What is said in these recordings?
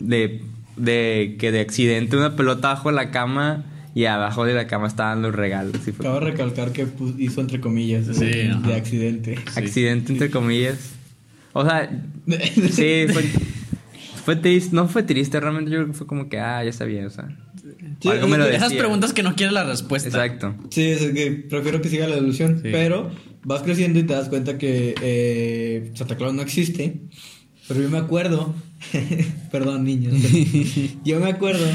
de, de que de accidente una pelota bajo la cama y abajo de la cama estaban los regalos. y fue Acabo de recalcar que hizo entre comillas Sí, de, ajá. de accidente. accidente entre comillas. O sea, sí, fue, fue triste, no fue triste, realmente yo creo que fue como que, ah, ya sabía, o sea. Sí, algo me lo Esas decía. preguntas que no quieres la respuesta. Exacto. Sí, es que prefiero que siga la ilusión. Sí. Pero vas creciendo y te das cuenta que eh, Santa Claus no existe. Pero yo me acuerdo, perdón niños, yo me acuerdo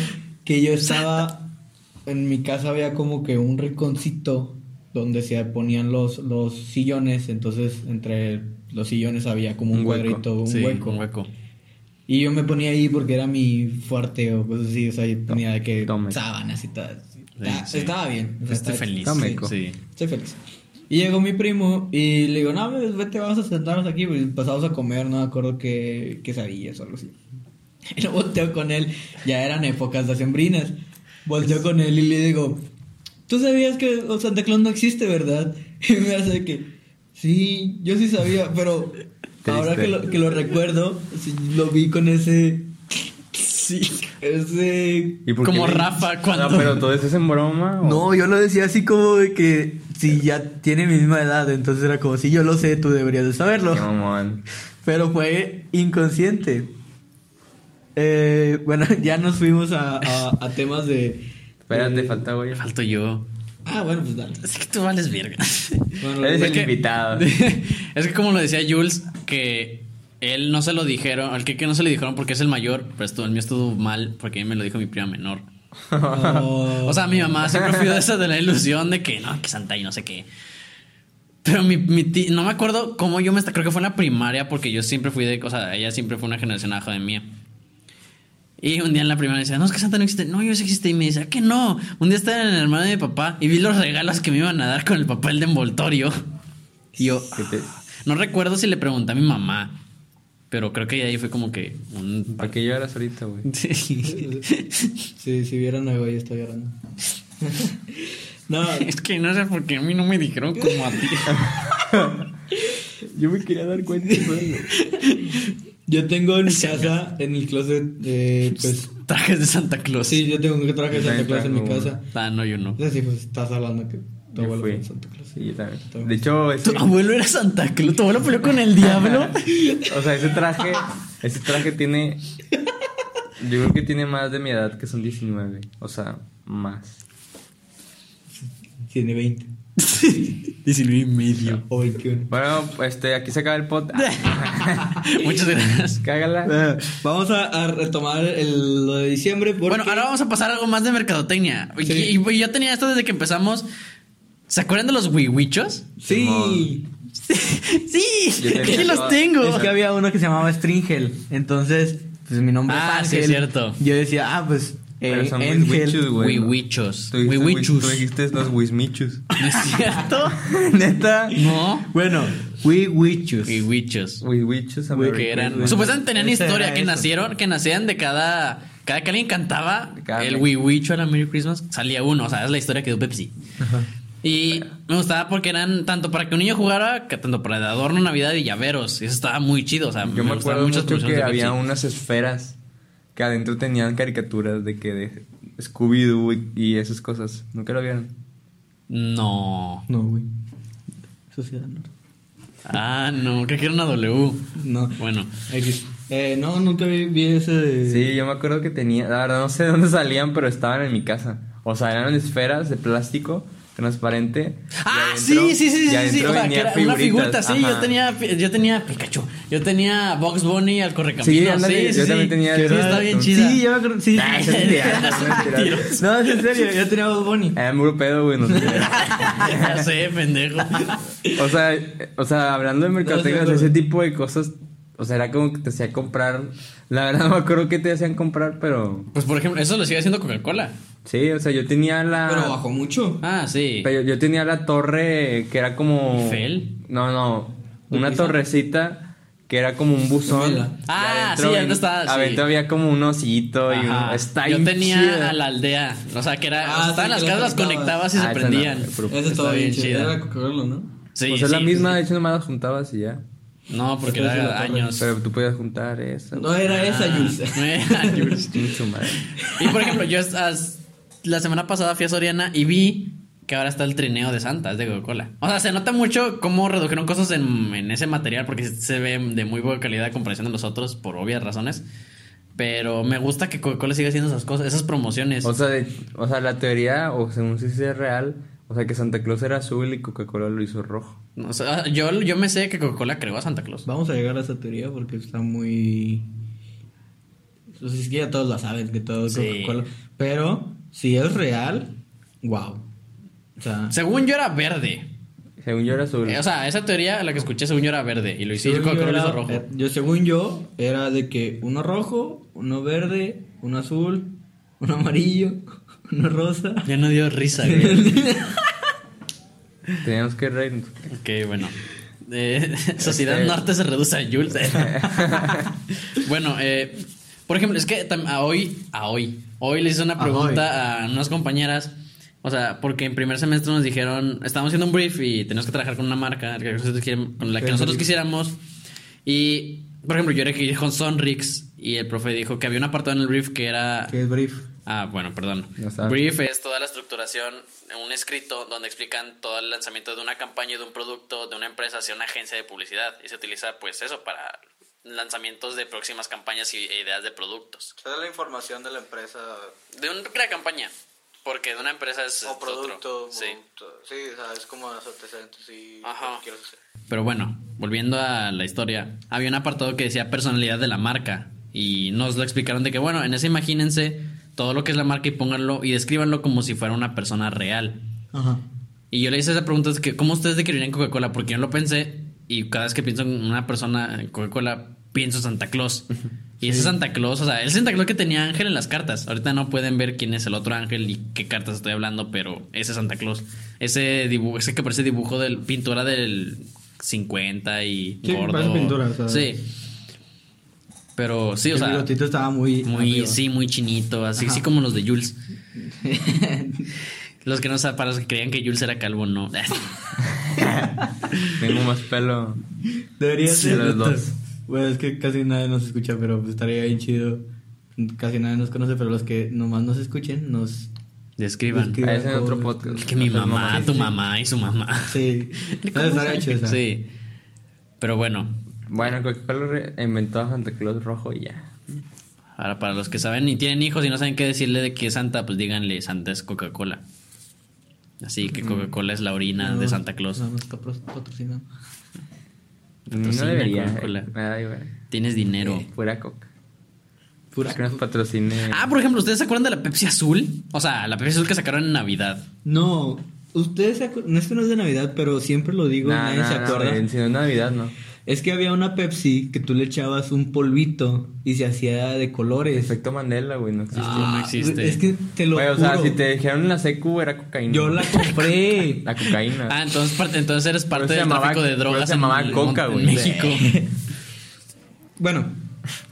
que yo estaba, en mi casa había como que un rinconcito donde se ponían los, los sillones, entonces entre los sillones había como un, Un hueco. cuadrito, un Sí, hueco. un hueco. Y yo me ponía ahí porque era mi fuerte o cosas así, o sea, yo de que sábanas y tal. Está- sí. Estaba bien. o sea, Estoy feliz. Sí. Estoy feliz. Y llegó mi primo y le digo, no, pues, vete, vamos a sentarnos aquí. Y pasamos a comer, no me acuerdo qué quesadillas o algo así. Y lo volteo con él, ya eran épocas de sembrinas. Volteo con él y le digo, ¿tú sabías que Santa Claus no existe, verdad? Y me hace que, sí, yo sí sabía, pero ahora que lo, que lo recuerdo, lo vi con ese... Sí, ese... ¿Y Como le- Rafa cuando- No, pero todo eso es en broma. o- No, yo lo decía así como de que si ya tiene mi misma edad, entonces era como si yo lo sé, tú deberías de saberlo. Mamón. Pero fue inconsciente. Eh, bueno, ya nos fuimos a, a- a temas de. Espérate, de- falta güey. Falto yo. Ah, bueno, pues dale. Es que tú vales verga. Bueno, Eres es el que- invitado. es que como lo decía Jules, que él no se lo dijeron, al que, que no se le dijeron porque es el mayor, pero estuvo, el mío estuvo mal porque a mí me lo dijo mi prima menor. Oh. O sea, mi mamá siempre fui de esa de la ilusión de que no, que Santa y no sé qué. Pero mi, mi no me acuerdo cómo yo me está, creo que fue en la primaria porque yo siempre fui de, o sea, ella siempre fue una generación abajo de mía. Y un día en la primaria decía, no, es que Santa no existe. No, yo sí existe. Y me decía, que no. Un día estaba en el hermano de mi papá y vi los regalos que me iban a dar con el papel de envoltorio. Y yo, ¿Qué te- no recuerdo si le pregunté a mi mamá, pero creo que ahí fue como que un... ¿Para qué lloras ahorita, güey? Sí, si vieran a güey, estoy llorando. no, Es que no sé por qué a mí no me dijeron como a ti. Yo me quería dar cuenta yo tengo en mi casa, en el closet, eh, pues. Trajes de Santa Claus. Sí, yo tengo un traje de Santa Claus en mi casa. Ah, no, yo no. No sé si pues estás hablando que tu abuelo fue Santa Claus. Sí, yo también. De hecho, ese, Tu abuelo era Santa Claus. Tu abuelo peleó con el diablo. o sea, ese traje, ese traje tiene, yo creo que tiene más de mi edad, que son 19. O sea, más. Tiene 20 19 y medio. o 21. Bueno, este, aquí se acaba el pod. Muchas gracias. Cágala. Eh, Vamos a, a retomar el, lo de diciembre. Porque... Bueno, ahora vamos a pasar a algo más de mercadotecnia. Y, yo tenía esto desde que empezamos. ¿Se acuerdan de los wiwichos? Sí. sí, Yo aquí los tengo. Es que había uno que se llamaba Stringel. Entonces, pues mi nombre Ah, es sí, Ángel. es cierto. Yo decía, ah, pues. Pero Eh, son Ángel. güey. ¿no? Wiwichos. Tú dijiste Wiwichus. los wismichus. ¿No es cierto? Neta. No. Bueno, we wichus. Wiwichos. Wismichus Que eran. Supuestamente tenían Ese historia que eso. nacieron, que nacían de cada. Cada que alguien cantaba Cada el. Wiwicho a la Merry Christmas, salía uno. O sea, es la historia que dio Pepsi. Y me gustaba porque eran tanto para que un niño jugara, que tanto para de adorno, Navidad y llaveros. Y eso estaba muy chido. O sea, Yo me acuerdo mucho que había Pepsi. unas esferas que adentro tenían caricaturas de que de Scooby-Doo y, y esas cosas. ¿Nunca lo vieron? No. No, güey. Sociedad Norte. Ah, no, creo que era una W. No. Bueno. X. Eh, no, nunca vi, vi ese de. Sí, yo me acuerdo que tenía, la verdad no sé de dónde salían, pero estaban en mi casa. O sea, eran esferas de plástico transparente. Ah, adentro- sí, sí, sí, sí, sí. adentro O sea, que venían era una figurita, sí. Yo tenía, yo tenía Pikachu. Yo tenía Box Bunny al correcaminos. Sí, Sí, ándale, sí, yo también tenía Sí, está bien chida. Sí, yo me acuerdo. Sí. Ah, es mentira. no, es en serio. Yo tenía Bad Bunny. Era puro pedo, güey. no sé. ya sé, pendejo. o sea, eh, o sea, hablando de mercadotecnia, No, ese tipo de cosas, o sea, era como que te hacía comprar. La verdad no me acuerdo qué te hacían comprar, pero Pues por ejemplo, eso lo sigue haciendo Coca-Cola. sí, o sea, yo tenía la Pero bajó mucho. Ah, sí. Pero yo tenía la torre que era como. ¿Eiffel? No, no. ¿De Una torrecita que era como un buzón. Ah, adentro sí, adentro estaba, sí. Adentro había como un osito y un. Está Yo tenía chida. a la aldea. O sea, que era. Ah, o sea, estaban sí, las casas, las conectabas. y Ah, se no, prendían. Ese Está estaba bien chido. Era Coca-Cola, ¿no? Sí, pues es la misma, sí. de hecho nomás las juntabas y ya. No, porque era años. Pero tú podías juntar eso. No era esa, Ah, Jules. no era Jules. Y por ejemplo, yo as- la semana pasada fui a Soriana y vi que ahora está el trineo de Santa, es de Coca-Cola. O sea, se nota mucho cómo redujeron cosas en, en ese material porque se ve de muy buena calidad a comparación de los otros por obvias razones. Pero me gusta que Coca-Cola siga haciendo esas cosas, esas promociones. O sea, de- o sea, la teoría, o según si es real, o sea, que Santa Claus era azul y Coca-Cola lo hizo rojo. O sea, yo, yo me sé que Coca-Cola creó a Santa Claus. Vamos a llegar a esa teoría porque está muy. Pues es que ya todos la saben, que todo es Sí. Coca-Cola. Pero si es real, wow. O sea, Según yo era verde. Según yo era azul. Eh, O sea, esa teoría, la que escuché, según yo era verde. Y lo hizo según yo, Coca-Cola lo era- hizo rojo. eh, yo, según yo, era de que uno rojo, uno verde, uno azul, uno amarillo, uno rosa. Ya no dio risa, güey. Teníamos que reírnos. Ok, bueno. Eh, Sociedad Este- Norte se reduce a Jules. bueno, eh, por ejemplo, es que a hoy, a hoy, hoy le hice una pregunta a unas compañeras. O sea, porque en primer semestre nos dijeron, estábamos haciendo un brief y tenemos que trabajar con una marca que nosotros con la que nosotros quisiéramos. Y, por ejemplo, yo era que ir con Sonrix y el profe dijo que había un apartado en el brief que era Que es brief. Ah, bueno, perdón. No. Brief es toda la estructuración, un escrito donde explican todo el lanzamiento de una campaña, de un producto, de una empresa hacia una agencia de publicidad. Y se utiliza, pues, eso para lanzamientos de próximas campañas y e ideas de productos. Es la información de la empresa De una campaña, porque de una empresa es o otro. producto. Sí. sí, o sea, es como los antecedentes y Ajá. lo que quieres hacer. Pero bueno, volviendo a la historia, había un apartado que decía personalidad de la marca. Y nos lo explicaron de que, bueno, en ese imagínense todo lo que es la marca y pónganlo y descríbanlo como si fuera una persona real. Ajá. Y yo le hice esa pregunta, es que, ¿cómo ustedes describirían Coca-Cola? Porque yo lo pensé y cada vez que pienso en una persona en Coca-Cola, pienso en Santa Claus. Y ese Santa Claus, o sea, el Santa Claus que tenía Ángel en las cartas. Ahorita no pueden ver quién es el otro Ángel y qué cartas estoy hablando, pero ese Santa Claus. Ese dibujo, ese que parece dibujo del pintura del 50 y Sí, gordo. pintura. Sí. Pero sí, o el sea, bigotito estaba muy. muy, arriba. sí, muy chinito, así, Ajá. así como los de Jules. Los que no saben, para los que creían que Jules era calvo, no. Tengo más pelo. Debería Sí, ser. los dos. Bueno, es que casi nadie nos escucha, pero pues estaría bien chido. Casi nadie nos conoce, pero los que nomás nos escuchen, nos. Describan. Describan. Ah, ese en otro podcast. Que mi mamá, tu mamá y su mamá. Sí. No, estaría chido. Sí. Pero bueno, Bueno, Coca-Cola inventó a Santa Claus rojo y ya. ahora para los que saben y tienen hijos y no saben qué decirle de que es Santa, pues díganle Santa es Coca-Cola. Así que Coca-Cola es la orina de Santa Claus. No, no está patrocinado. No debería. Coca-Cola. Me da igual. Tienes dinero. Fuera Coca. Pura. Que nos patrocine. Ah, por ejemplo, ¿ustedes se acuerdan de la Pepsi Azul? O sea, la Pepsi Azul que sacaron en Navidad. No, ustedes se acu- no es que no es de Navidad, pero siempre lo digo, Nah, nadie nah, se acuerda. si no es Navidad, no. Es que había una Pepsi que tú le echabas un polvito y se hacía de colores. Efecto Mandela, güey, no existe. Ah, no existe. Es que te lo Güey, o juro. sea, si te dijeron en la secu era cocaína. Yo la compré. La cocaína. Ah, entonces, parte- entonces eres parte del llamaba- tráfico de drogas se llamaba en Coca, güey. en México. bueno,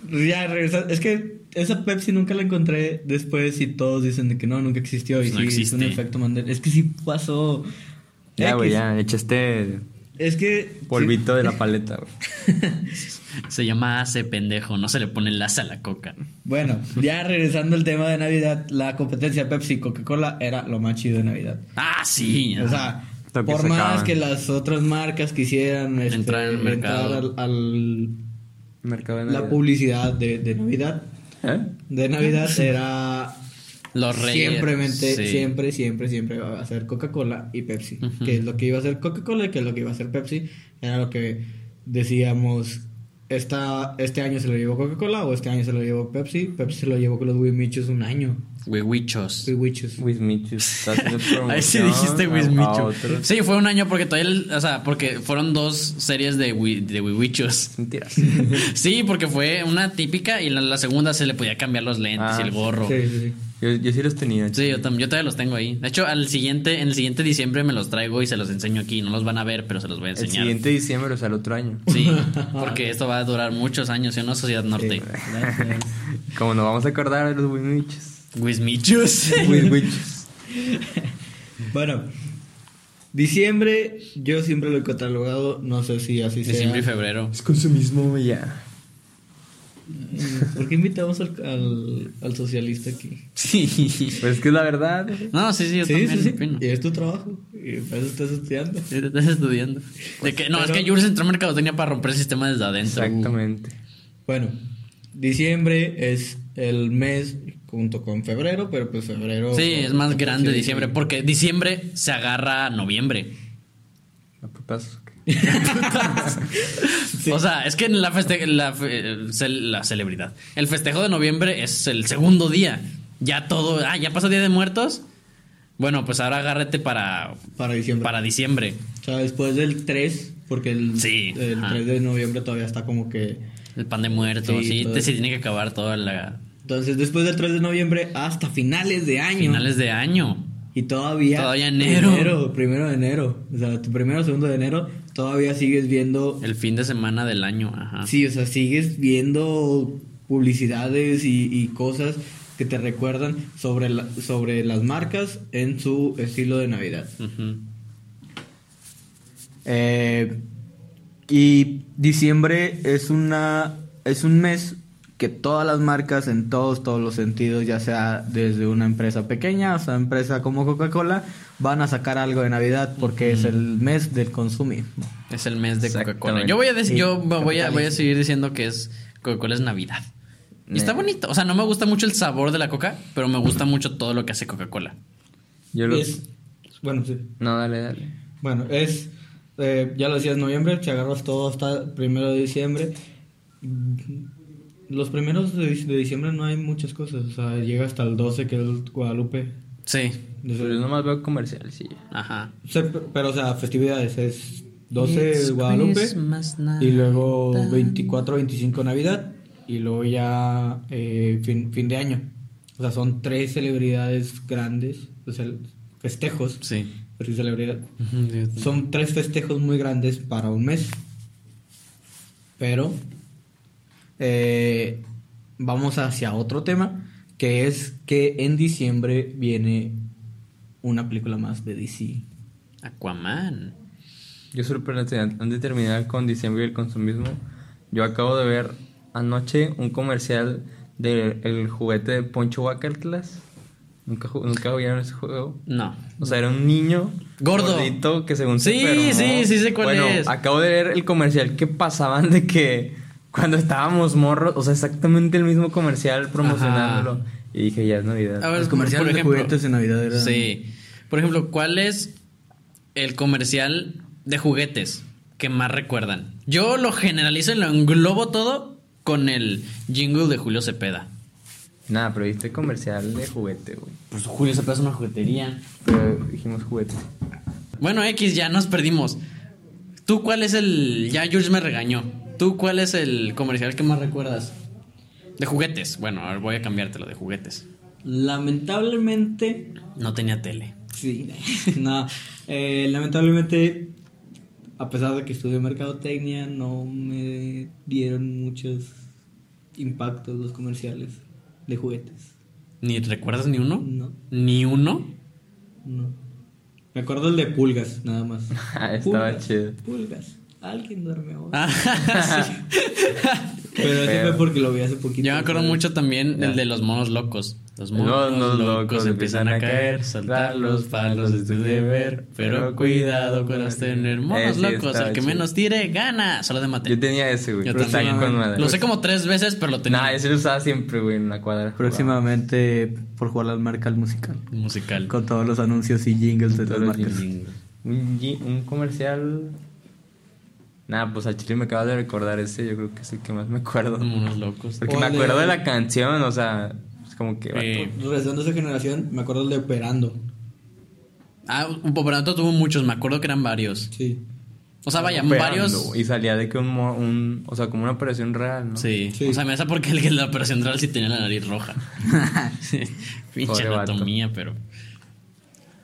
ya regresando. Es que esa Pepsi nunca la encontré después y todos dicen de que no, nunca existió. Y No sí, es existe. un efecto Mandela. Es que sí pasó. ya, güey, ya. Echaste Es que. polvito de la paleta, güey. Se llama hace pendejo, no se le pone enlace a la coca. Bueno, ya regresando al tema de Navidad, la competencia Pepsi y Coca-Cola era lo más chido de Navidad. Ah, sí. O sea, por más que las otras marcas quisieran este, Entrar en el mercado. al, al- Mercado de la publicidad de, de Navidad, ¿Eh? de Navidad era los reyes. siempre, sí. siempre, siempre, siempre iba a ser Coca-Cola y Pepsi. Ujú. Que es lo que iba a ser Coca-Cola y que es lo que iba a ser Pepsi. Era lo que decíamos, esta, este año se lo llevó Coca-Cola o este año se lo llevó Pepsi. Pepsi se lo llevó con los Wimichos un año. Está haciendo promoción Ahí sí dijiste a- a Wismicho. otros. Sí, fue un año porque todavía, el- o sea, porque fueron dos series de, wi- de Wiwichos. Mentiras. Sí, porque fue una típica y la, la segunda se le podía cambiar los lentes Ah, y el gorro. Sí, sí, sí. Yo, yo sí los tenía. Sí, yo, tam- yo todavía los tengo ahí. De hecho, al siguiente, en el siguiente diciembre me los traigo y se los enseño aquí. No los van a ver, pero se los voy a El enseñar. siguiente diciembre, o sea, el otro año. Sí, porque esto va a durar muchos años en una sociedad norte. Como nos vamos a acordar de los Wismichus. Wismichos. Wismichus. Bueno, Diciembre, yo siempre lo he catalogado, no sé si así sea. Diciembre y febrero. Es consumismo ya. ¿Por qué invitamos al, al, al socialista aquí? Sí. Pues es que es la verdad. No, sí, sí, yo sí, también sí. Y es tu trabajo. Y para eso estás estudiando. Sí, te Estás estudiando. De que, no, es que Jules entró mercadotecnia para romper el sistema desde adentro. Exactamente. Bueno, diciembre es el mes junto con febrero, pero pues febrero. Sí, es más grande diciembre, porque diciembre se agarra a noviembre. ¿A putazos? O sea, es que la, feste la, la celebridad. El festejo de noviembre es el segundo día. Ya todo. Ah, ya pasó Día de Muertos. Bueno, pues ahora agárrate para, Para diciembre. para diciembre. O sea, después del 3, porque el, Sí, el ajá. 3 de noviembre todavía está como que. El pan de muertos. Sí, Sí, se tiene que acabar toda la. Entonces, después del 3 de noviembre hasta finales de año. Finales de año. Y todavía. Todavía enero. Primero, primero de enero. O sea, tu primero o segundo de enero, todavía sigues viendo. El fin de semana del año. Ajá. Sí, o sea, sigues viendo publicidades y, y cosas que te recuerdan sobre, la- sobre las marcas en su estilo de Navidad. Ujú. Eh, y diciembre es una es un mes que todas las marcas en todos todos los sentidos, ya sea desde una empresa pequeña hasta una empresa como Coca-Cola, van a sacar algo de Navidad porque es el mes del consumismo. Es el mes de Coca-Cola. Yo voy a decir, yo voy a, voy a seguir diciendo que es Coca-Cola es Navidad. Y está Eh. bonito. O sea, no me gusta mucho el sabor de la coca, pero me gusta mucho todo lo que hace Coca-Cola. Yo lo... Es- bueno, sí. No, dale, dale. Bueno, es, eh, ya lo decías, noviembre, te agarras todo hasta primero de diciembre. Los primeros de, de diciembre no hay muchas cosas, o sea, llega hasta el 12 que es el Guadalupe. Sí. Desde- Yo nomás veo comerciales, sí. Ajá. Pero, o sea, festividades, es 12 el Guadalupe y luego 24, 25 Navidad y luego ya eh, fin, fin de año. O sea, son tres celebridades grandes, o sea, festejos, Sí. pero sí celebridad. Son tres festejos muy grandes para un mes. Pero eh, vamos hacia otro tema, que es que en diciembre viene una película más de DC. Aquaman. Yo sorprendente, antes de terminar con diciembre y el consumismo, yo acabo de ver anoche un comercial del juguete de Poncho Bucketlas. ¿Nunca, ¿Nunca vieron ese juego? No. O sea, era un niño Gordo. gordito que según se Sí, enfermó. sí, sí sé cuál bueno, es. acabo de ver el comercial que pasaban de que cuando estábamos morros, o sea, exactamente el mismo comercial promocionándolo. Y dije, ya es Navidad. A ver, Los comerciales por de juguetes de Navidad eran- Sí. Por ejemplo, ¿cuál es el comercial de juguetes que más recuerdan? Yo lo generalizo y lo englobo todo con el jingle de Julio Cepeda. Nada, pero viste comercial de juguete, güey. Pues Julio Cepeda es una juguetería. Pero dijimos juguete. Bueno, X, ya nos perdimos. ¿Tú cuál es el. Ya Jules me regañó. ¿Tú cuál es el comercial que más recuerdas? De juguetes. Bueno, ahora voy a cambiártelo de juguetes. Lamentablemente, No tenía tele. sí, no, eh, lamentablemente, a pesar de que estudié mercadotecnia, no me dieron muchos impactos los comerciales de juguetes. ¿Ni recuerdas ni uno? No, ¿Ni uno? no. Me acuerdo el de pulgas, nada más. Ah, estaba Pulgas, chido. Pulgas. Alguien duerme hoy. Ah, sí. Pero fue porque lo vi hace poquito. Yo me acuerdo mucho también el de los monos locos. Los monos, Los monos locos, locos empiezan a caer, saltar los palos es tu deber, pero cuidado con los tener monos Eh, sí, locos, el que chido. menos tire gana. Solo de mate. Yo tenía ese, güey. Yo Pero también. con madre. Lo sé como tres veces, pero lo tenía. Nah, ese lo usaba siempre, güey, en la cuadra. Próximamente por jugar las marcas musical. musical. Con todos los anuncios y jingles de Todos las marcas. Un, gi- un comercial. Nada, pues al chile me acabas de recordar ese. Yo creo que es el que más me acuerdo. Monos locos. Porque me acuerdo de la canción, o sea, es como que. Eh, Regresando a esa generación, me acuerdo el de Operando. ah, un Poperato tuvo muchos, me acuerdo que eran varios. Sí. O sea, vaya, operando, varios. Y salía de que un, un. O sea, como una operación real, ¿no? Sí. Sí. O sea, me hace porque el que la operación real sí tenía la nariz roja. Sí. Pinche vato. anatomía, pero.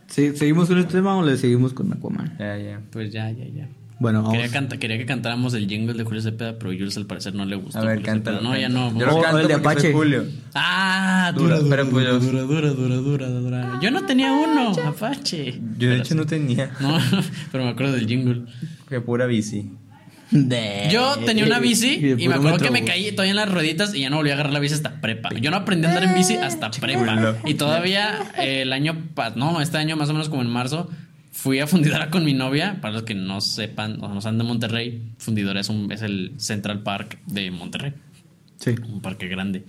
Sí, ¿Seguimos con este tema o le seguimos con Aquaman? Ya, ya. Pues ya, ya, ya. Bueno, vamos. Quería, canta- quería que cantáramos el jingle de Julio Cepeda, pero Jules al parecer no le gusta. A ver. Cepeda. No, ya no. Yo lo canto el de Apache. Julio. Ah, Dura, dura, dura, dura, dura, dura, dura, dura. Yo no tenía uno, Apache. Yo de hecho no tenía. No, pero me acuerdo del jingle. Que pura bici. De- Yo tenía una bici y me acuerdo que me caí todavía en las rueditas y ya no volví a agarrar la bici hasta prepa. Yo no aprendí a andar en bici hasta prepa. Y todavía eh, el año, pa- no, este año más o menos como en marzo, fui a Fundidora con mi novia. Para los que no sepan o no sean de Monterrey, Fundidora es, un, es el Central Park de Monterrey. Sí. Un parque grande.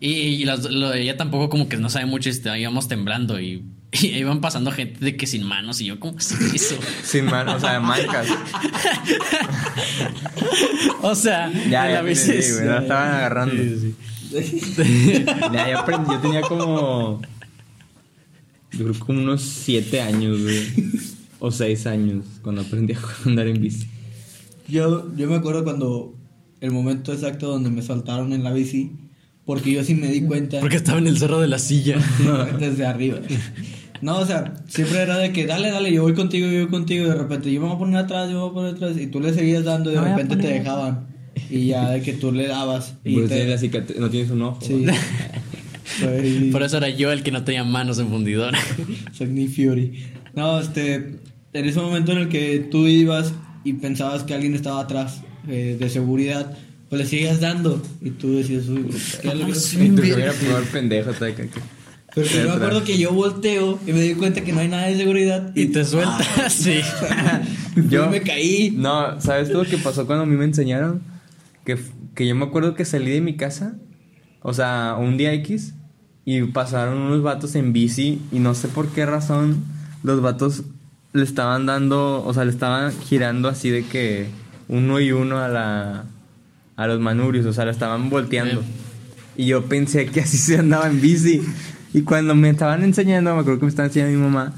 Y, y las- lo ella tampoco como que no sabe mucho y este, íbamos temblando y, y iban pasando gente de que sin manos y yo como ¿qué es eso? Sin mano, o sea, marcas. O sea, Ya, ya bici- entendí, güey, la estaban agarrando. Ya, yo aprendí, yo tenía como. Yo creo como unos 7 años, güey. O 6 años cuando aprendí a andar en bici. Yo, yo me acuerdo cuando el momento exacto donde me saltaron en la bici, porque yo sí me di cuenta Porque estaba en el cerro de la silla. desde arriba. No, o sea, siempre era de que dale, dale, yo voy contigo, yo voy contigo, y de repente yo me voy a poner atrás, yo me voy a poner atrás, y tú le seguías dando y de repente te dejaban. Y ya de que tú le dabas. Y Porque te- la cicatriz, no tienes un ojo. Sí. Soy, Por eso era yo el que no tenía manos en fundidora. soy Nick Fury. No, este, en ese momento en el que tú ibas y pensabas que alguien estaba atrás eh, de seguridad, pues le seguías dando. Y tú decías, uy, ¿qué le- Y tú era primer pendejo. Pero yo me acuerdo que yo volteo y me di cuenta que no hay nada de seguridad. Y te sueltas, sí. yo me caí. No, ¿sabes todo lo que pasó cuando a mí me enseñaron? Que, que yo me acuerdo que salí de mi casa, o sea, un día X, y pasaron unos vatos en bici, y no sé por qué razón los vatos le estaban dando, o sea, le estaban girando así de que uno y uno a la a los manubrios, o sea, le estaban volteando. Y yo pensé que así se andaba en bici. Y cuando me estaban enseñando, me acuerdo que me estaba enseñando mi mamá,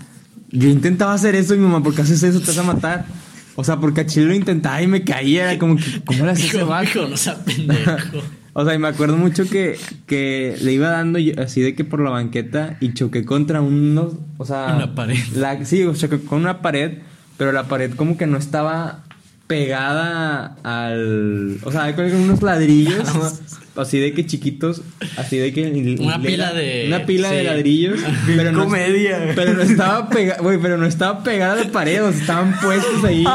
yo intentaba hacer eso y mi mamá, ¿por qué haces eso? Te vas a matar. O sea, porque a Chile lo intentaba y me caía, era como que, ¿cómo le hace ese vato? no pendejo. O sea, y me acuerdo mucho que, que le iba dando yo- así de que por la banqueta y choqué contra unos, o sea... Una pared. La, sí, o choqué con una pared, pero la pared como que no estaba pegada al... O sea, como unos ladrillos, así de que chiquitos, así de que... Una pila de- Una pila de ladrillos. pero no, comedia. Pero no estaba pegada, güey, pero no estaba pegada a la pared, o sea, estaban puestos ahí.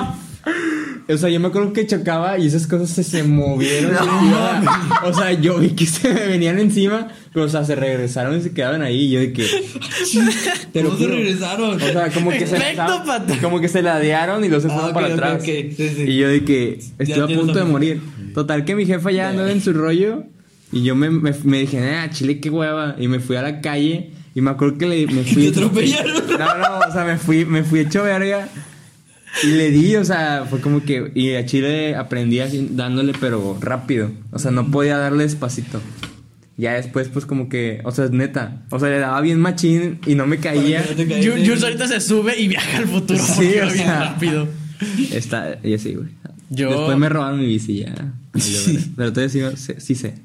O sea, yo me acuerdo que chocaba y esas cosas se, se movieron. o sea, yo vi que se me venían encima, pero o sea, se regresaron y se quedaban ahí. Y yo de que. Te lo ¿Cómo se regresaron? O sea, como que se. Efecto, pato. Como que se ladearon y los se Ah, para atrás. ok. Sí, sí. Y yo de que estoy a punto de morir. Total, que mi jefa ya andaba en su rollo. Y yo me, me, me dije, ah, chile, qué hueva. Y me fui a la calle. Y me acuerdo que le, me fui. Te atropellaron. No, no, o sea, me fui, me fui hecho verga. Y le di, o sea, fue como que. Y a Chile aprendí así, dándole, pero rápido. O sea, no podía darle despacito. Ya después, pues como que. O sea, neta. O sea, le daba bien machín y no me caía. Jules ahorita se sube y viaja al futuro Sí, porque o bien rápido. Está, y así, güey. Yo- Después me robaron mi bici ya. Pero todavía sí, sí sé.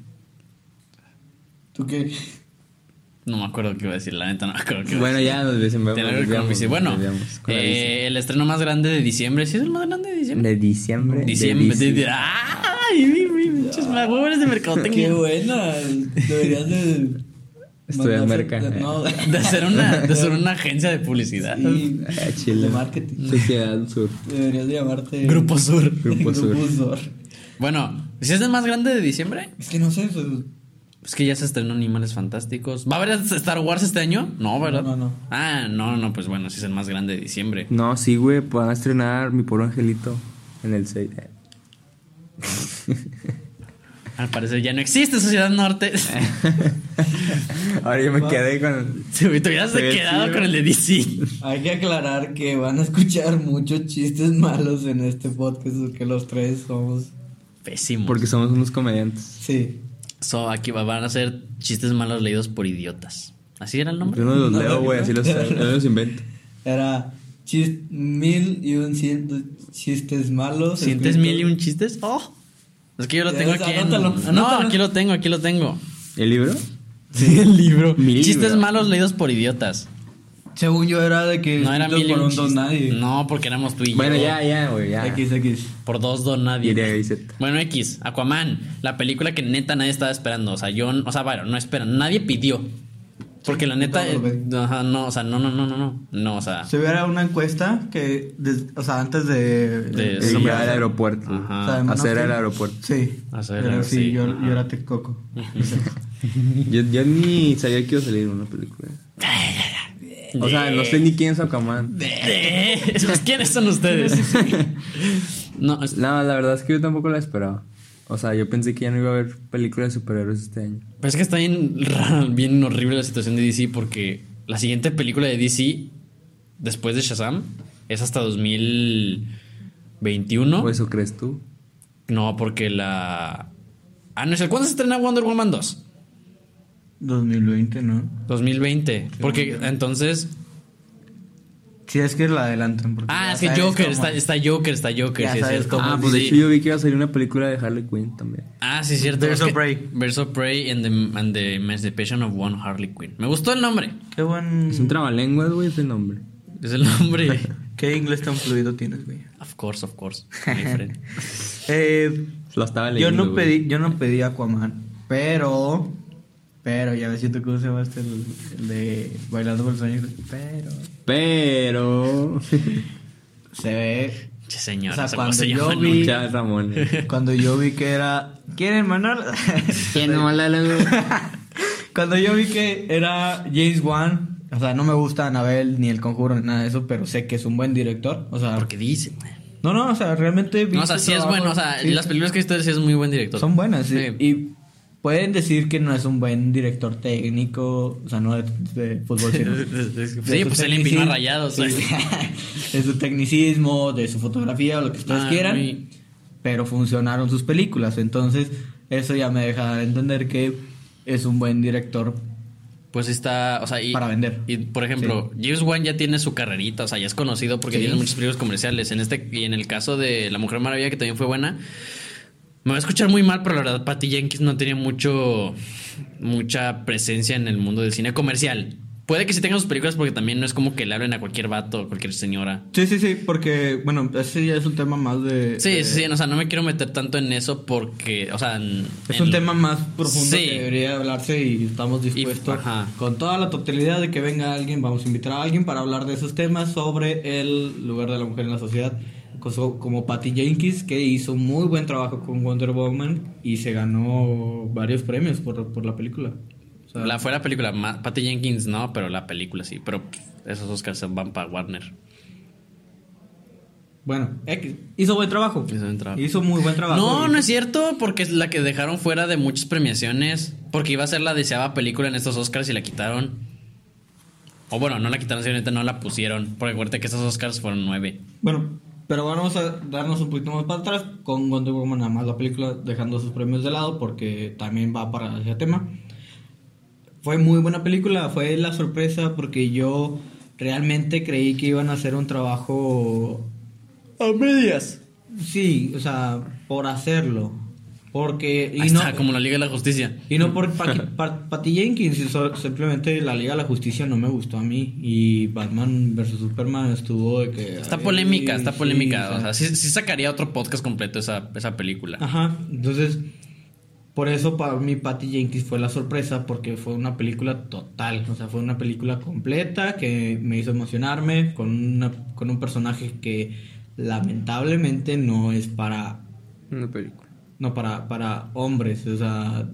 ¿Tú qué? No me acuerdo qué iba a decir, la neta no me acuerdo qué iba a Bueno, decir. ya nos con desviamos, bici. Bueno, eh, el estreno más grande de diciembre. ¿Sí es el más grande de diciembre? De diciembre. de Diciembre. de- de- ¡Ay! mi- mi- Muchos más huevos de mercadotecnia. Qué buena. Deberías de. Estudiar merca. de- No, De hacer una, de hacer una agencia de publicidad. sí, Ah, chile. de marketing. Sociedad Sur. Deberías de llamarte. Grupo Sur. Grupo Sur. Sur. Bueno, ¿si es el más grande de diciembre? Es que no sé. pues, Es que ya se estrenó Animales Fantásticos. ¿Va a haber Star Wars este año? No, ¿verdad? No, no, no. Ah, no, no, pues bueno, sí es el más grande de diciembre. No, sí, güey. Van a estrenar Mi Pobre Angelito en el 6. Al parecer ya no existe Sociedad Norte. Ahora yo me quedé con. Si te hubieras quedado sí, con el de DC. Hay que aclarar que van a escuchar muchos chistes malos en este podcast, porque los tres somos. Pésimo. Porque somos unos comediantes. Sí. So, aquí va- van a ser chistes malos leídos por idiotas. ¿Así era el nombre? Yo no los No, leo, güey. no. Así los, invento. Era mil y un ciento chistes malos. ¿Sientes mil y un chistes? Oh. Es que yo lo tengo aquí. en- anótalo, No, anótalo. aquí lo tengo, aquí lo tengo. ¿El libro? Sí, el libro. Mi Chistes libro. malos leídos por idiotas. Según yo era de que No era y por un don nadie. No, porque éramos tú y Bueno, yo. ya, ya, güey, ya. X, X. Por dos don nadie. Diría Gaiseta. Bueno, X, Aquaman, la película que neta nadie estaba esperando. O sea, yo, o sea, bueno, no esperan, nadie pidió. Porque la neta, eh, ajá, no, o sea, no, no, no, no, no, no, o sea, Si hubiera una encuesta que, des- o sea, antes de... De- ya. del aeropuerto. Ajá. O sea, de Hacer el aeropuerto. Sí. Hacer Pero el- sí, sí, yo, ajá. yo era Texcoco. Yo, yo ni sabía que iba a salir una película. O sea, no sé ni quién es Aquaman. ¿Quiénes son ustedes? no, es- No, la verdad es que yo tampoco la esperaba. O sea, yo pensé que ya no iba a haber películas de superhéroes este año. pero es que está bien rara, bien horrible la situación de DC porque la siguiente película de DC después de Shazam es hasta 2021. ¿O eso crees tú? No, porque la Ah, no es el ¿cuándo se estrena Wonder Woman 2? 2020, ¿no? 2020, porque entonces Sí, es que la adelantan. porque Ah, es que Joker, cómo está, es. está Joker, está Joker, Ya sí es sabes cómo Ah, pues de hecho yo vi que iba a salir una película de Harley Quinn también. Ah, sí, es cierto. Es que- Prey. Of Prey and the, and the Emancipation of One Harley Quinn. Me gustó el nombre. Qué buen... Es un trabalenguas, güey, ese nombre. Es el nombre. Qué inglés tan fluido tienes, güey. of course, of course. my friend. Eh, Lo estaba yo leyendo. no güey. pedí, yo no pedí Aquaman, pero... Pero ya me siento cómo se llama este, el, el de Bailando por el Sueño. Pero... Pero. Se ve... Che, señor. O sea, cuando se yo vi- ¿no? Ya, Ramón. Cuando yo vi que era... ¿Quieren, Manuel? ¿Quién no la Cuando yo vi que era James Wan, o sea, no me gusta Anabel ni El Conjuro ni nada de eso, pero sé que es un buen director. O sea, Porque dice. no, no, o sea, realmente No, o sea, sí es bueno. O sea, sí, las películas que ustedes sí es muy buen director. son buenas. sí. Sí. Y pueden decir que no es un buen director técnico, o sea, no de, de fútbol, sino de Sí, pues él empinó a rayados. Sí, de su tecnicismo, de su fotografía, o lo que ustedes Ah, quieran. muy- Pero funcionaron sus películas. Entonces, eso ya me deja entender que es un buen director Pues está, o sea, y, Para vender. Y por ejemplo, James Wan ya tiene su carrerita, o sea, ya es conocido porque Sí. tiene muchos películas comerciales. En este y en el caso de La Mujer Maravilla que también fue buena, me va a escuchar muy mal, pero la verdad Patty Jenkins no tenía mucho mucha presencia en el mundo del cine comercial. Puede que sí tenga sus películas porque también no es como que le hablen a cualquier vato o cualquier señora. Sí, sí, sí, porque, bueno, ese ya es un tema más de... Sí, de- sí, sí, o sea, no me quiero meter tanto en eso porque, o sea, en- Es en- un tema más profundo Sí. que debería hablarse y estamos dispuestos ajá. con toda la totalidad de que venga alguien, vamos a invitar a alguien para hablar de esos temas sobre el lugar de la mujer en la sociedad, Como Patty Jenkins, que hizo muy buen trabajo con Wonder Woman y se ganó varios premios por, por la película. O sea, La fue la película, ma- Patty Jenkins no, pero la película sí. Pero pff, esos Oscars van para Warner. Bueno, hizo buen trabajo. Hizo buen trabajo. Hizo muy buen trabajo. No, no es cierto, porque es la que dejaron fuera de muchas premiaciones. Porque iba a ser la deseada película en estos Oscars y la quitaron. O bueno, no la quitaron, simplemente no la pusieron. Porque acuérdate que estos Oscars fueron nueve. Bueno, pero vamos a darnos un poquito más para atrás con Wonder Woman, nada más la película, dejando sus premios de lado porque también va para ese tema. Fue muy buena película, fue la sorpresa porque yo realmente creí que iban a hacer un trabajo a medias. Sí, o sea, por hacerlo. Porque... Y no, está, como la Liga de la Justicia. y no por Pa- Pa- Patty Jenkins, simplemente la Liga de la Justicia no me gustó a mí. Y Batman vs Superman estuvo de que. Está polémica, está polémica. o sea, sí, sí sacaría otro podcast completo esa, esa película. Ajá, entonces. Por eso para mí Patty Jenkins fue la sorpresa, porque fue una película total. O sea, fue una película completa que me hizo emocionarme con, una, con un personaje que lamentablemente no es para Una película. No para, para hombres, o sea,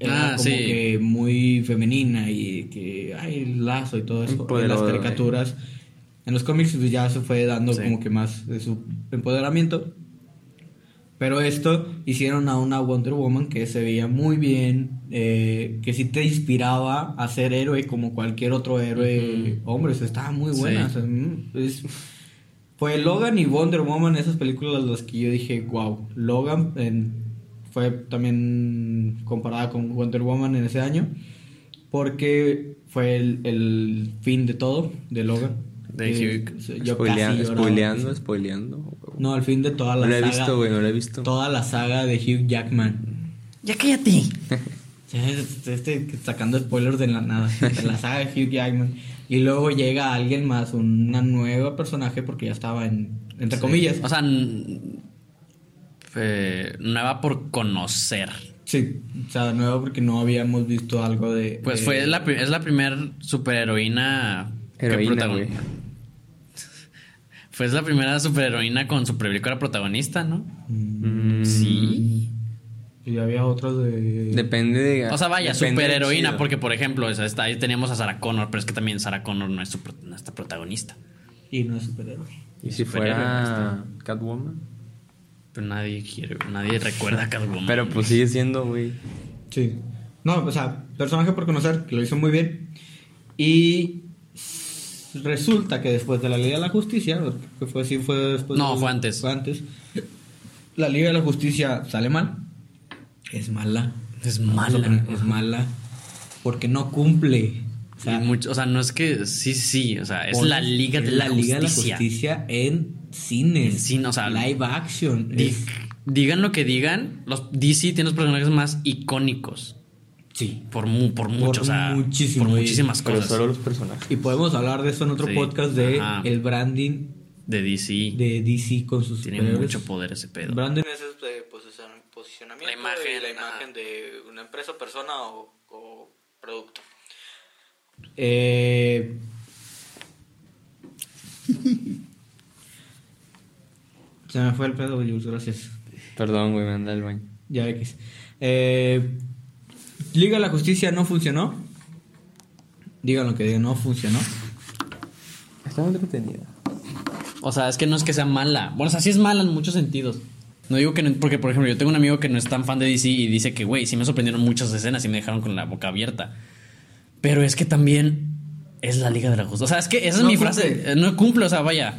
era Ah, como sí. que muy femenina y que hay lazo y todo eso. En las caricaturas, en los cómics pues, ya se fue dando Sí. como que más de su empoderamiento. Pero esto hicieron a una Wonder Woman que se veía muy bien, eh, que sí te inspiraba a ser héroe como cualquier otro héroe. Hombre, eso estaba muy buena. O sea, mm, es- fue Logan y Wonder Woman, esas películas las que yo dije, wow. Logan en- fue también comparada con Wonder Woman en ese año, porque fue el, el fin de todo de Logan. De Eh, Hugh. yo casi spoileando, spoileando. No, al fin de toda No la he saga. visto, güey, no la he visto. Toda la saga de Hugh Jackman. Ya cállate. Este, este, sacando spoilers de la nada, de la saga de Hugh Jackman. Y luego llega alguien más, una nueva personaje, porque ya estaba en, entre comillas. O sea, eh, nueva por conocer. Sí, o sea, nueva porque no habíamos visto algo de. Pues de- fue la, es la primer superheroína que Heroína, güey. Fue la primera superheroína con su película protagonista, ¿no? Mm, Sí. Y había otros de. Depende de. O sea, vaya, superheroína, porque por ejemplo, esa- está, ahí teníamos a Sarah Connor, pero es que también Sarah Connor no es su protagonista. Y no es superhéroe. ¿Y si superhéroe, fuera Catwoman? Pero nadie quiere, nadie recuerda a Catwoman. Pero pues sigue siendo, güey. Sí. No, o sea, personaje por conocer, que lo hizo muy bien. Y resulta que después de la Liga de la Justicia, que fue así, fue después. No, de- fue antes. Fue antes. La Liga de la Justicia sale mal. Es mala. Es mala. poner, Es mala. Porque no cumple. O sea, mucho- o sea, no es que sí, sí, o sea, es la Liga de es la, la Liga de la. Justicia en cines. En cine, o sea, live action. Di- Es- digan lo que digan, los DC tiene los personajes más icónicos. sí. Por, mu- por mucho, o sea, muchísimo, por y- muchísimas Pero cosas. solo los personajes. Y podemos hablar de eso en otro Sí. podcast de Ajá. el branding De DC. de DC con sus tiene superhéroes. mucho poder ese pedo. Branding es posicion- posicionamiento La imagen, y la ajá. imagen de una empresa, persona o, o producto. Eh... Se me fue el pedo, Jules, gracias. Perdón, güey, me anda al baño. Ya X. Eh, Liga de la Justicia no funcionó. Digan lo que digan, no funcionó. Está muy entretenida. O sea, es que no es que sea mala. Bueno, o sea, sí es mala en muchos sentidos. No digo que no, porque por ejemplo, yo tengo un amigo que no es tan fan de DC y dice que, güey, sí me sorprendieron muchas escenas y me dejaron con la boca abierta. Pero es que también es la Liga de la Justicia. O sea, es que esa es No mi cumple. frase. Eh, No cumple, o sea, vaya.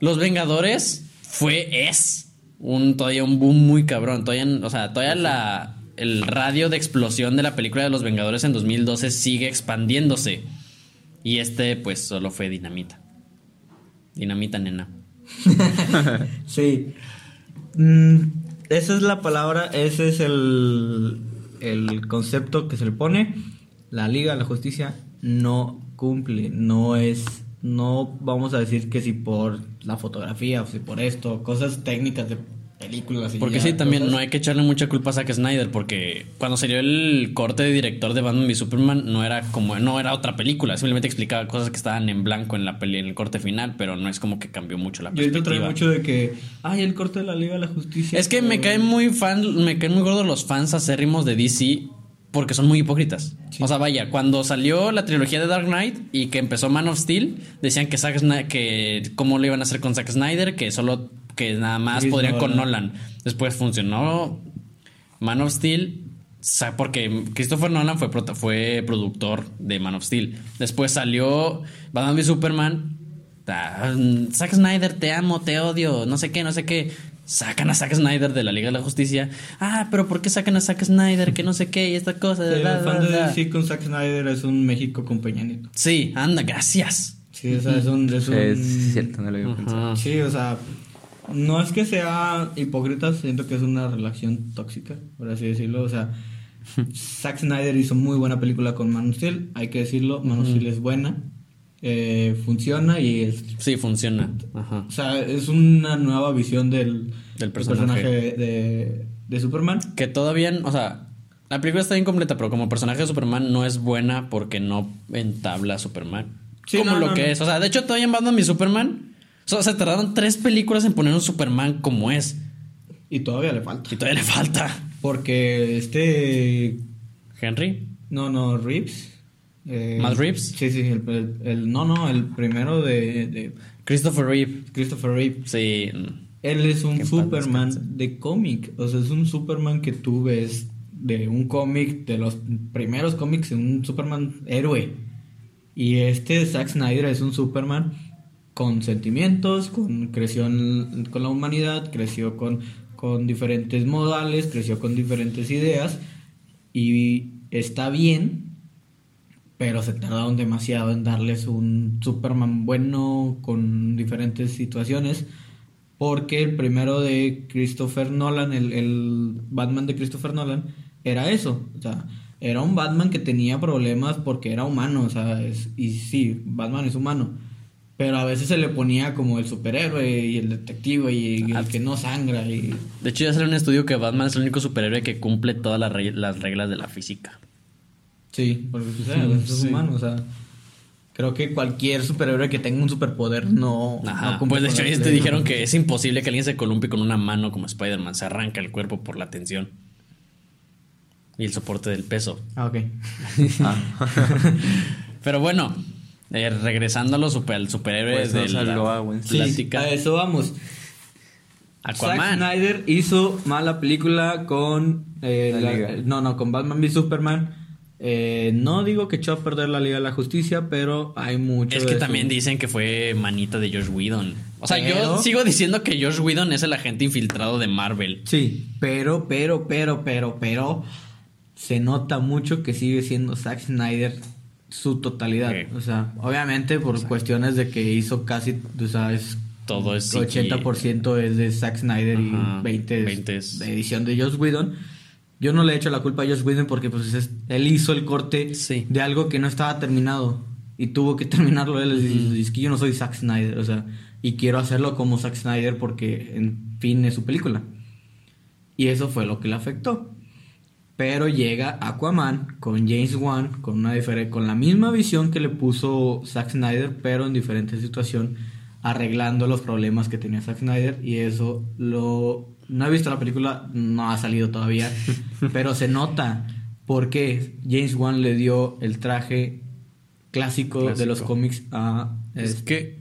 Los Vengadores fue, es un todavía un boom muy cabrón. Todavía, o sea, todavía la, el radio de explosión de la película de los Vengadores en 2012 sigue expandiéndose. Y este, pues, solo fue dinamita. Dinamita, nena. Sí. Mm, esa es la palabra, ese es el, el concepto que se le pone. La Liga de la Justicia no cumple, no es, no vamos a decir que si por la fotografía o si por esto, cosas técnicas de películas. y Porque ya, sí, también cosas- no hay que echarle mucha culpa a Zack Snyder porque cuando salió el corte de director de Batman v Superman no era como no era otra película, simplemente explicaba cosas que estaban en blanco en la peli en el corte final, pero no es como que cambió mucho la Yo ahorita traigo perspectiva. mucho de que, ay, el corte de la Liga de la Justicia. Es que me caen muy fan, me caen muy gordos los fans acérrimos de DC porque son muy hipócritas. O sea, vaya, cuando salió la trilogía de Dark Knight y que empezó Man of Steel, decían que Zack Snyder, que cómo lo iban a hacer con Zack Snyder, que solo que nada más podrían con Nolan. Después funcionó Man of Steel porque Christopher Nolan fue, fue productor de Man of Steel. Después salió Batman v Superman. Ah, Zack Snyder, te amo, te odio, no sé qué, no sé qué. Sacan a Zack Snyder de la Liga de la Justicia. Ah, pero ¿por qué sacan a Zack Snyder? Que no sé qué y esta cosa. El fan de. DC con Zack Snyder es un México con Peña Nieto. Sí, anda, gracias. Sí, o sea, es un... Es un Es cierto, no lo había pensado. Sí, o sea, no es que sea hipócrita, siento que es una relación tóxica, por así decirlo. O sea, Zack Snyder hizo muy buena película con Man of Steel, hay que decirlo, Man of Steel es buena, eh, funciona y es, Sí, funciona. Ajá. o sea, es una nueva visión del, Del personaje. de, de Superman. Que todavía, o sea, la película está incompleta, pero como personaje de Superman no es buena porque no entabla a Superman. Sí, como no, lo no, que no. es. O sea, de hecho, todavía en Batman y Superman. O sea, se tardaron tres películas en poner un Superman como es. Y todavía le falta. Y todavía le falta. Porque este... Henry. No, no, Reeves. Eh, ¿Matt Reeves? Sí, sí, el, el- el- no, no, el primero de, de Christopher Reeve. Christopher Reeve. Sí. Él es un Superman de cómic. O sea, es un Superman que tú ves de un cómic, de los primeros cómics, un Superman héroe. Y este Zack Snyder es un Superman con sentimientos, con creció en- con la humanidad, creció con, con diferentes modales, creció con diferentes ideas. Y está bien, pero se tardaron demasiado en darles un Superman bueno con diferentes situaciones. Porque el primero de Christopher Nolan, el, el Batman de Christopher Nolan, era eso. O sea, era un Batman que tenía problemas porque era humano, o sea, es- y sí, Batman es humano. Pero a veces se le ponía como el superhéroe y el detective y el que no sangra y... De hecho, ya salió un estudio que Batman es el único superhéroe que cumple todas las reglas de la física. Sí, porque o sea, es Sí. humano, o sea... Creo que cualquier superhéroe que tenga un superpoder no... Ajá. no pues de hecho, ellos te dijeron que es imposible que alguien se columpie con una mano como Spider-Man. Se arranca el cuerpo por la tensión. Y el soporte del peso. Ah, ok. Pero bueno, eh, regresando a los super, al superhéroe Pues de no la Sí, plática. a eso vamos. Zack Aquaman. Snyder hizo mala película con... eh, La la- Liga. no, no, con Batman v Superman. Eh, no digo que echó a perder la Liga de la Justicia, pero hay mucho Es que de también su- dicen que fue manita de Josh Whedon. O sea, yo sigo diciendo que Josh Whedon es el agente infiltrado de Marvel. Sí, pero, pero, pero, pero, pero... Se nota mucho que sigue siendo Zack Snyder su totalidad. O sea, obviamente por cuestiones de que hizo casi, o sea, es Todo es CGI. 80% es de Zack Snyder Ajá, y 20 es 20 es- de edición de Joss Whedon. Yo no le he hecho la culpa a Joss Whedon porque pues es- él hizo el corte Sí. de algo que no estaba terminado y tuvo que terminarlo él. Y Es que yo no soy Zack Snyder, o sea, y quiero hacerlo como Zack Snyder porque en fin es su película. Y eso fue lo que le afectó. Pero llega Aquaman con James Wan con una con la misma visión que le puso Zack Snyder, pero en diferente situación, arreglando los problemas que tenía Zack Snyder y eso lo no he visto la película, no ha salido todavía, pero se nota porque James Wan le dio el traje clásico, de los cómics a Es este, que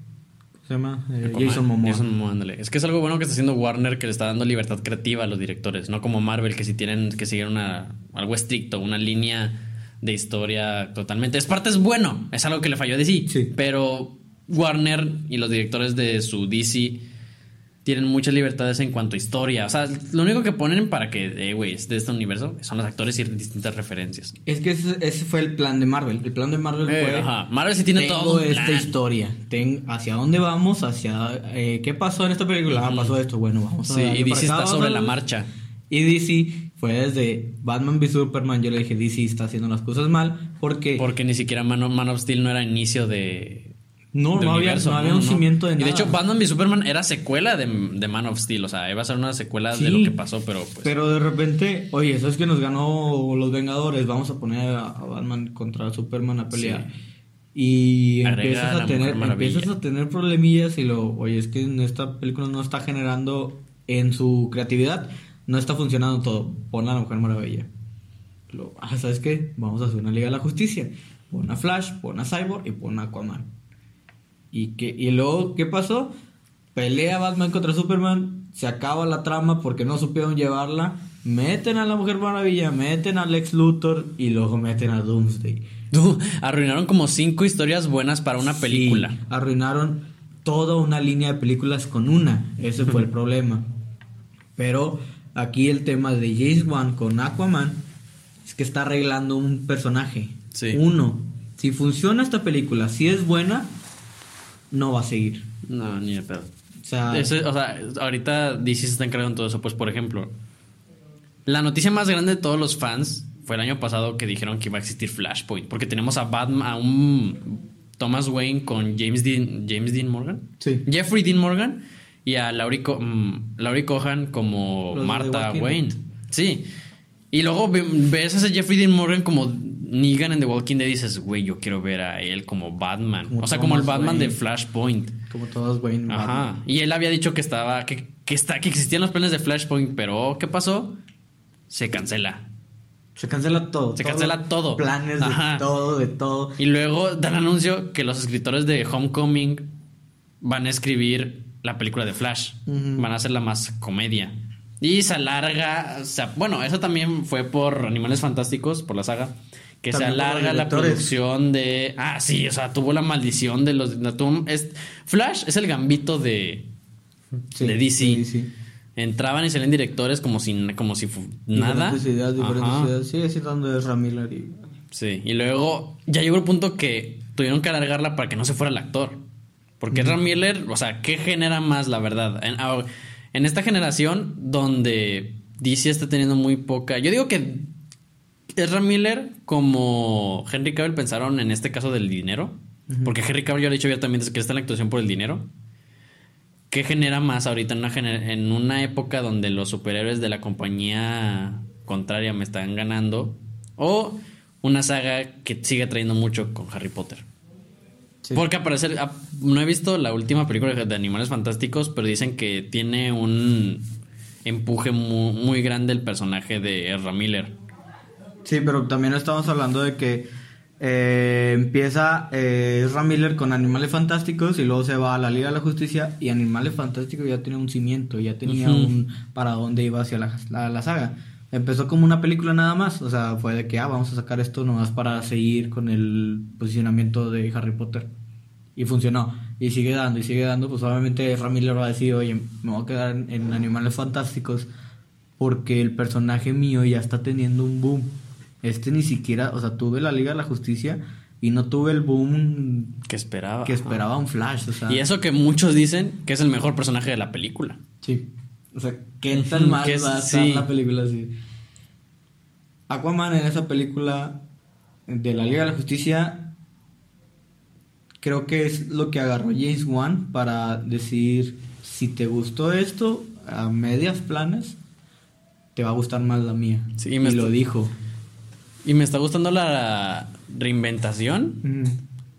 ¿cómo se llama? Eh, Jason Momoa. Jason Momoa, ándale. Es que es algo bueno que está haciendo Warner que le está dando libertad creativa a los directores, no como Marvel que si tienen que seguir una algo estricto, una línea de historia totalmente. Es parte es bueno, es algo que le falló a DC, Sí. pero Warner y los directores de su DC tienen muchas libertades en cuanto a historia. O sea, lo único que ponen para que, eh, güey, es de este universo son los actores y distintas referencias. Es que ese, ese fue el plan de Marvel. El plan de Marvel Eh, fue ajá. Marvel sí tiene tengo todo un esta plan. historia. Ten, hacia dónde vamos, hacia eh, qué pasó en esta película. Ah, pasó esto. Bueno, vamos a Sí, y DC está sobre la marcha. Y DC fue desde Batman v Superman. Yo le dije, DC está haciendo las cosas mal. Porque Porque ni siquiera Man of, Man of Steel no era inicio de. No, no había, no había un cimiento de Y nada. de hecho, Batman v Superman era secuela de, de Man of Steel. O sea, iba a ser una secuela Sí, de lo que pasó, pero pues. Pero de repente, oye, eso es que nos ganó los Vengadores. Vamos a poner a, a Batman contra Superman a pelear. Y Agrega empiezas a tener, empiezas a tener problemillas y lo, oye, es que en esta película no está generando en su creatividad, no está funcionando todo. Pon a la Mujer Maravilla. Lo, ah, ¿sabes qué? Vamos a hacer una Liga de la Justicia. Pon a Flash, pon a Cyborg y pon a Aquaman. ¿Y, que, y luego, ¿qué pasó? Pelea Batman contra Superman, se acaba la trama porque no supieron llevarla, meten a la Mujer Maravilla, meten a Lex Luthor y luego meten a Doomsday. Arruinaron como cinco historias buenas para una Sí, película. arruinaron toda una línea de películas con una, ese fue el problema. Pero aquí el tema de James Wan con Aquaman es que está arreglando un personaje. Sí. Uno, si funciona esta película, si es buena, no va a seguir. No, ni de pedo. O sea, Eso- o sea, ahorita DC se está encargando de todo eso. Pues, por ejemplo, la noticia más grande de todos los fans fue el año pasado que dijeron que iba a existir Flashpoint. Porque tenemos a Batman, a un Thomas Wayne con James Dean, James Dean Morgan. Sí. Jeffrey Dean Morgan y a Laurie, Co- mm, Laurie Cohan como Los Martha Dead. Wayne. Sí. Y luego ve- ves a ese Jeffrey Dean Morgan como Negan en The Walking Dead dices, güey, yo quiero ver a él como Batman. Como o sea, como el Batman de Wayne. Flashpoint. como todos Wayne. Ajá. Batman. Y él había dicho que estaba, que, que está, que existían los planes de Flashpoint, pero ¿qué pasó? Se cancela. Se cancela todo. Se cancela todo. Planes de Ajá. todo, de todo. Y luego dan anuncio que los escritores de Homecoming van a escribir la película de Flash. Van a hacerla más comedia. Y se alarga, o sea, bueno, eso también fue por Animales Fantásticos, por la saga, que También se alarga la producción de... Ah, sí, o sea, tuvo la maldición de los... es- Flash es el gambito de, Sí, de DC. sí, sí. Entraban y salían directores como si, como si nada. Diferentes ideas, diferentes Ajá. ideas. Sigue siendo Ezra Miller y... Sí, y luego ya llegó el punto que tuvieron que alargarla para que no se fuera el actor. Porque Ezra Miller, o sea, ¿qué genera más, la verdad? En, en esta generación donde DC está teniendo muy poca... Yo digo que Ezra Miller como Henry Cavill pensaron en este caso del dinero. Porque Henry Cavill ya lo ha dicho abiertamente que está en la actuación por el dinero. ¿Qué genera más ahorita en una, gener- en una época donde los superhéroes de la compañía contraria me están ganando? O una saga que sigue trayendo mucho con Harry Potter. Sí. Porque al parecer, no he visto la última película de Animales Fantásticos, pero dicen que tiene un empuje mu- muy, grande el personaje de Ezra Miller. Sí, pero también estamos hablando de que eh, empieza eh, Ezra Miller con Animales Fantásticos y luego se va a la Liga de la Justicia y Animales Fantásticos ya tenía un cimiento, ya tenía un para dónde iba hacia la, la- la saga. Empezó como una película nada más, o sea, fue de que, ah, vamos a sacar esto nomás para seguir con el posicionamiento de Harry Potter. Y funcionó. Y sigue dando, y sigue dando. Pues obviamente Ezra Miller va a decir, oye, me voy a quedar en, en Animales Fantásticos porque el personaje mío ya está teniendo un boom. Este ni siquiera, o sea, tuve la Liga de la Justicia y no tuve el boom Que esperaba. que esperaba un Flash, o sea. Y eso que muchos dicen que es el mejor personaje de la película. Sí. O sea, ¿qué tan mal Que es- va a estar sí. la película así? Aquaman en esa película de la Liga de la Justicia creo que es lo que agarró James Wan para decir si te gustó esto a medias planes te va a gustar más la mía. Sí, y me lo dijo. Y me está gustando la reinventación Mm.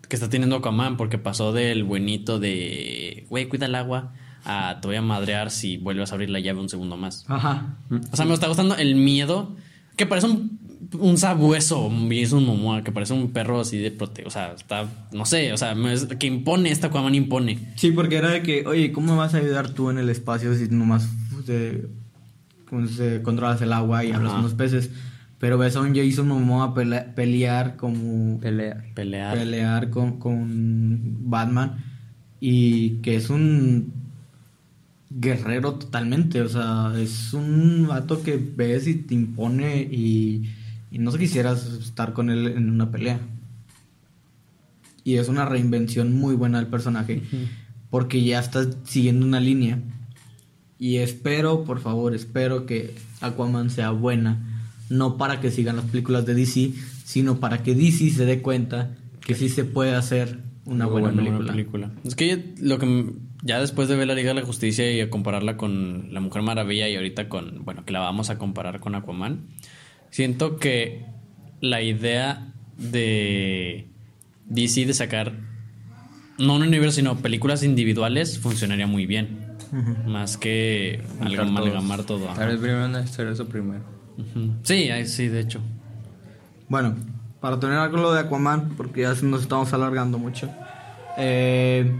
que está teniendo Aquaman porque pasó del buenito de, güey, cuida el agua, a te voy a madrear si vuelves a abrir la llave un segundo más. Ajá. O sea, me está gustando el miedo que parece un, un sabueso, y es un momoa, que parece un perro así de prote... O sea, está, no sé, o sea, es- que impone, esta Aquaman impone. Sí, porque era de que, oye, ¿cómo me vas a ayudar tú en el espacio si nomás te, como se controlas el agua y hablas Ajá. con los peces? Pero ves a un Jason Momoa pele- pelear como Pelea. Pelear. pelear con, con Batman y que es un guerrero totalmente, o sea, es un vato que ves y te impone y, y no sé quisieras estar con él en una pelea. Y es una reinvención muy buena del personaje porque ya estás siguiendo una línea. Y espero, por favor, espero que Aquaman sea buena, no para que sigan las películas de DC, sino para que DC se dé cuenta que sí se puede hacer una buena, buena película. Es que ya- lo que ya después de ver la Liga de la Justicia y a compararla con La Mujer Maravilla y ahorita con, bueno, que la vamos a comparar con Aquaman, siento que la idea de DC de sacar no un universo sino películas individuales funcionaría muy bien. Más que amalgamar todo. Tal vez primero necesitaría eso primero. Sí, ahí sí, de hecho. Bueno, para terminar con lo de Aquaman, porque ya nos estamos alargando mucho. eh,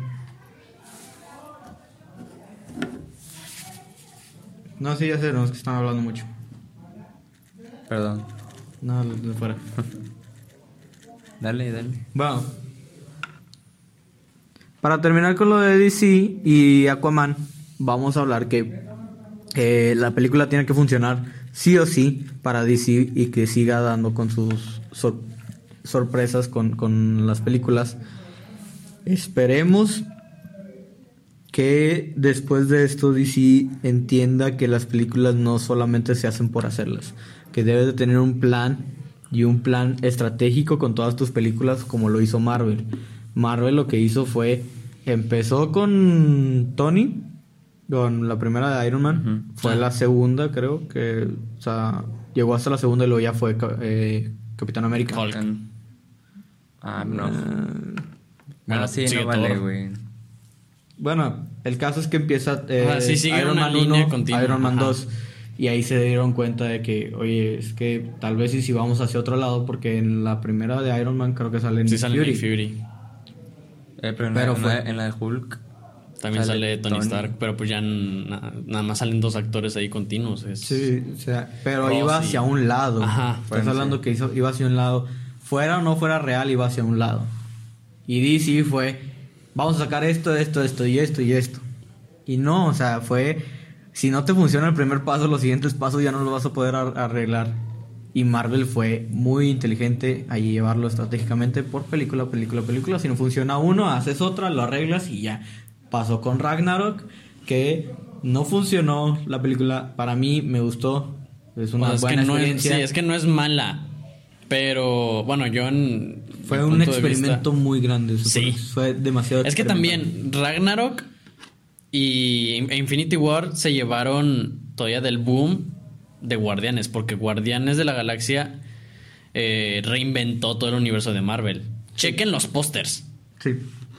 No, sí, ya sé, no, es que están hablando mucho. Perdón. No, de fuera. Dale, dale. Bueno. Para terminar con lo de DC y Aquaman, vamos a hablar que eh, la película tiene que funcionar sí o sí para DC y que siga dando con sus sor- sorpresas con, con las películas. Esperemos que después de esto DC entienda que las películas no solamente se hacen por hacerlas, que debes de tener un plan y un plan estratégico con todas tus películas como lo hizo Marvel. Marvel lo que hizo fue empezó con Tony con la primera de Iron Man, Ujú. fue la segunda creo que o sea, llegó hasta la segunda y luego ya fue eh, Capitán América. Hulk. Ah, no. Eh, Bueno, sí, no vale, güey. Bueno, el caso es que empieza eh, Ajá, sí, sigue Iron Man línea 1, continua, Iron Man ajá. 2 y ahí se dieron cuenta de que, oye, es que tal vez y si vamos hacia otro lado porque en la primera de Iron Man creo que sale Sí Nick sale Fury. Nick Fury. Eh, pero en, Pero la, fue- en la de Hulk. También Sale sale Tony, Tony. Stark, pero pues ya na- nada más salen dos actores ahí continuos. Es... Sí, o sea, pero Ross iba y- hacia un lado. Ajá, Estás hablando que hizo, iba hacia un lado. Fuera o no fuera real, iba hacia un lado. Y DC fue, vamos a sacar esto, esto, esto y esto y esto. Y no, o sea, fue, si no te funciona el primer paso, los siguientes pasos ya no los vas a poder ar- arreglar. Y Marvel fue muy inteligente ahí llevarlo estratégicamente por película, película, película. Si no funciona uno, haces otra, lo arreglas y ya. Pasó con Ragnarok, que no funcionó la película. Para mí me gustó. Es una O sea, es buena que no es, experiencia. sí, es que no es mala. Pero bueno, yo en. Fue un experimento vista- muy grande. eso Sí. Fue, fue demasiado. Es que también Ragnarok y e Infinity War se llevaron todavía del boom de Guardianes, porque Guardianes de la Galaxia eh, reinventó todo el universo de Marvel. Chequen los pósters. Sí.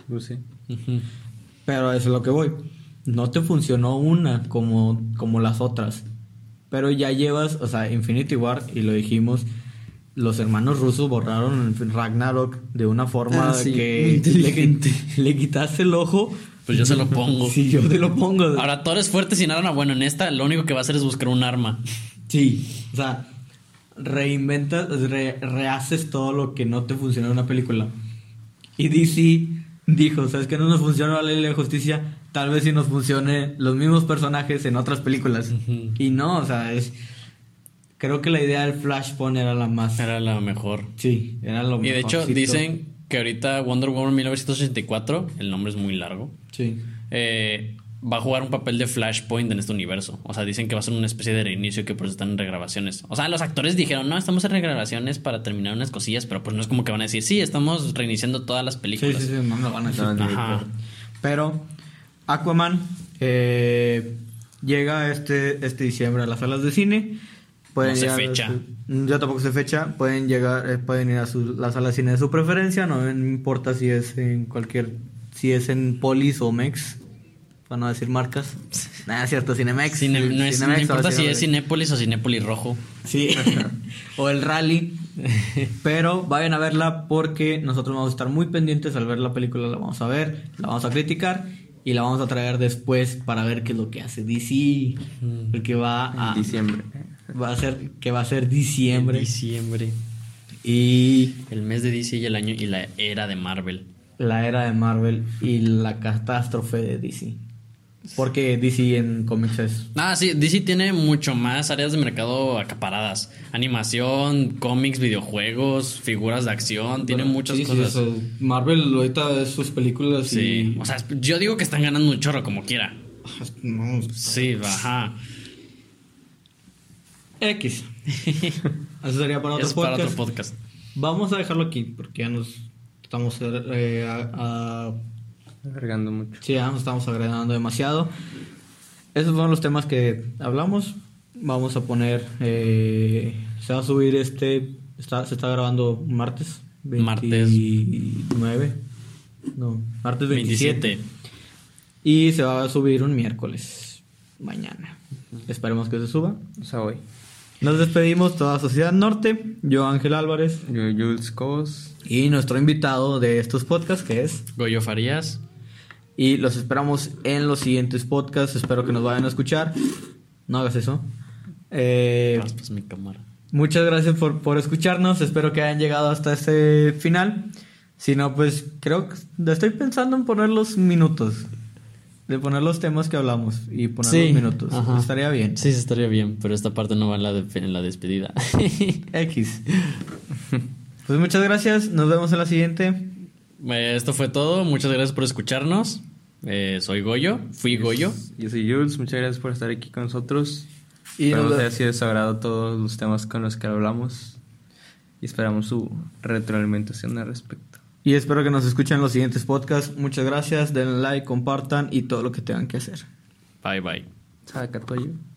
Pues sí. Pero eso es lo que voy. No te funcionó una como, como las otras. Pero ya llevas, o sea, Infinity War, y lo dijimos, los hermanos rusos borraron Ragnarok de una forma Ah, sí, que inteligente. le, le quitaste el ojo. Pues yo se lo pongo. Sí, yo te lo pongo. Ahora Thor es fuerte sin arma. Bueno, en esta lo único que va a hacer es buscar un arma. Sí, o sea, reinventas, re- rehaces todo lo que no te funcionó en una película. Y DC dijo, ¿sabes que no nos funciona la ley de justicia? Tal vez sí nos funcione los mismos personajes en otras películas. Y no, o sea, es... Creo que la idea del Flashpoint era la más... Era la mejor. Sí, era lo Y de hecho dicen que ahorita Wonder Woman 1984, el nombre es muy largo, Sí. eh, va a jugar un papel de Flashpoint en este universo. O sea, dicen que va a ser una especie de reinicio que por eso están en regrabaciones. O sea, los actores dijeron, no, estamos en regrabaciones para terminar unas cosillas, pero pues no es como que van a decir, sí, estamos reiniciando todas las Sí, películas. sí, sí, no me lo van a decir. No, no, Ajá. Pero Aquaman eh, llega este, este diciembre a las salas de cine. Pueden No sé fecha. su- yo tampoco sé fecha. Pueden llegar, eh, pueden ir a su, la sala de cine de su preferencia. No me importa si es en cualquier, si es en Polis o Mex, para no decir marcas. Nada, es cierto, Cinemex. Cine- no, es- no Cinemex importa si es. Cinépolis o Cinépolis rojo. Sí. o el rally. Pero vayan a verla porque nosotros vamos a estar muy pendientes al ver la película. La vamos a ver, la vamos a criticar y la vamos a traer después para ver qué es lo que hace DC. Porque va a. En diciembre. Va a ser. Que va a ser diciembre. Diciembre. Y El mes de DC y el año y la era de Marvel. la era de Marvel y la catástrofe de DC. Porque DC en cómics es. Ah, sí, DC tiene mucho más áreas de mercado acaparadas. Animación, cómics, videojuegos, figuras de acción, tiene muchas Sí, sí, cosas. eso. Marvel ahorita es sus películas Sí, y. o sea, yo digo que están ganando un chorro como quiera. No, Sí, ajá. X. Eso sería para otro Es para podcast. otro podcast. Vamos a dejarlo aquí porque ya nos estamos eh, a- a- Alargando mucho. sí, ya nos estamos agregando demasiado. Esos fueron los temas que hablamos. Vamos a poner eh, se va a subir este está, se está grabando martes Martes. 29 no, martes 27. 27. y se va a subir un miércoles mañana. Esperemos que se suba. O sea, hoy. Nos despedimos toda Sociedad Norte. Yo Ángel Álvarez Yo, Jules Cobos. y nuestro invitado de estos podcasts que es Goyo Farías. Y los esperamos en los siguientes podcasts. Espero que nos vayan a escuchar. No hagas eso. Eh, Raspas mi cámara. muchas gracias por, por escucharnos. Espero que hayan llegado hasta este final. Si no, pues creo que estoy pensando en poner los minutos. De poner los temas que hablamos y poner los minutos. ajá. Estaría bien. Sí, sí, estaría bien, pero esta parte no va en la, de- en la despedida. X. Pues muchas gracias. Nos vemos en la siguiente. Eh, Esto fue todo. Muchas gracias por escucharnos. Eh, soy Goyo. Fui Goyo. Yo soy Jules. Muchas gracias por estar aquí con nosotros. Y Esperamos nos- haya sido de su agrado todos los temas con los que hablamos. Y esperamos su retroalimentación al respecto. Y espero que nos escuchen en los siguientes podcasts. Muchas gracias. Denle like, compartan y todo lo que tengan que hacer. Bye bye.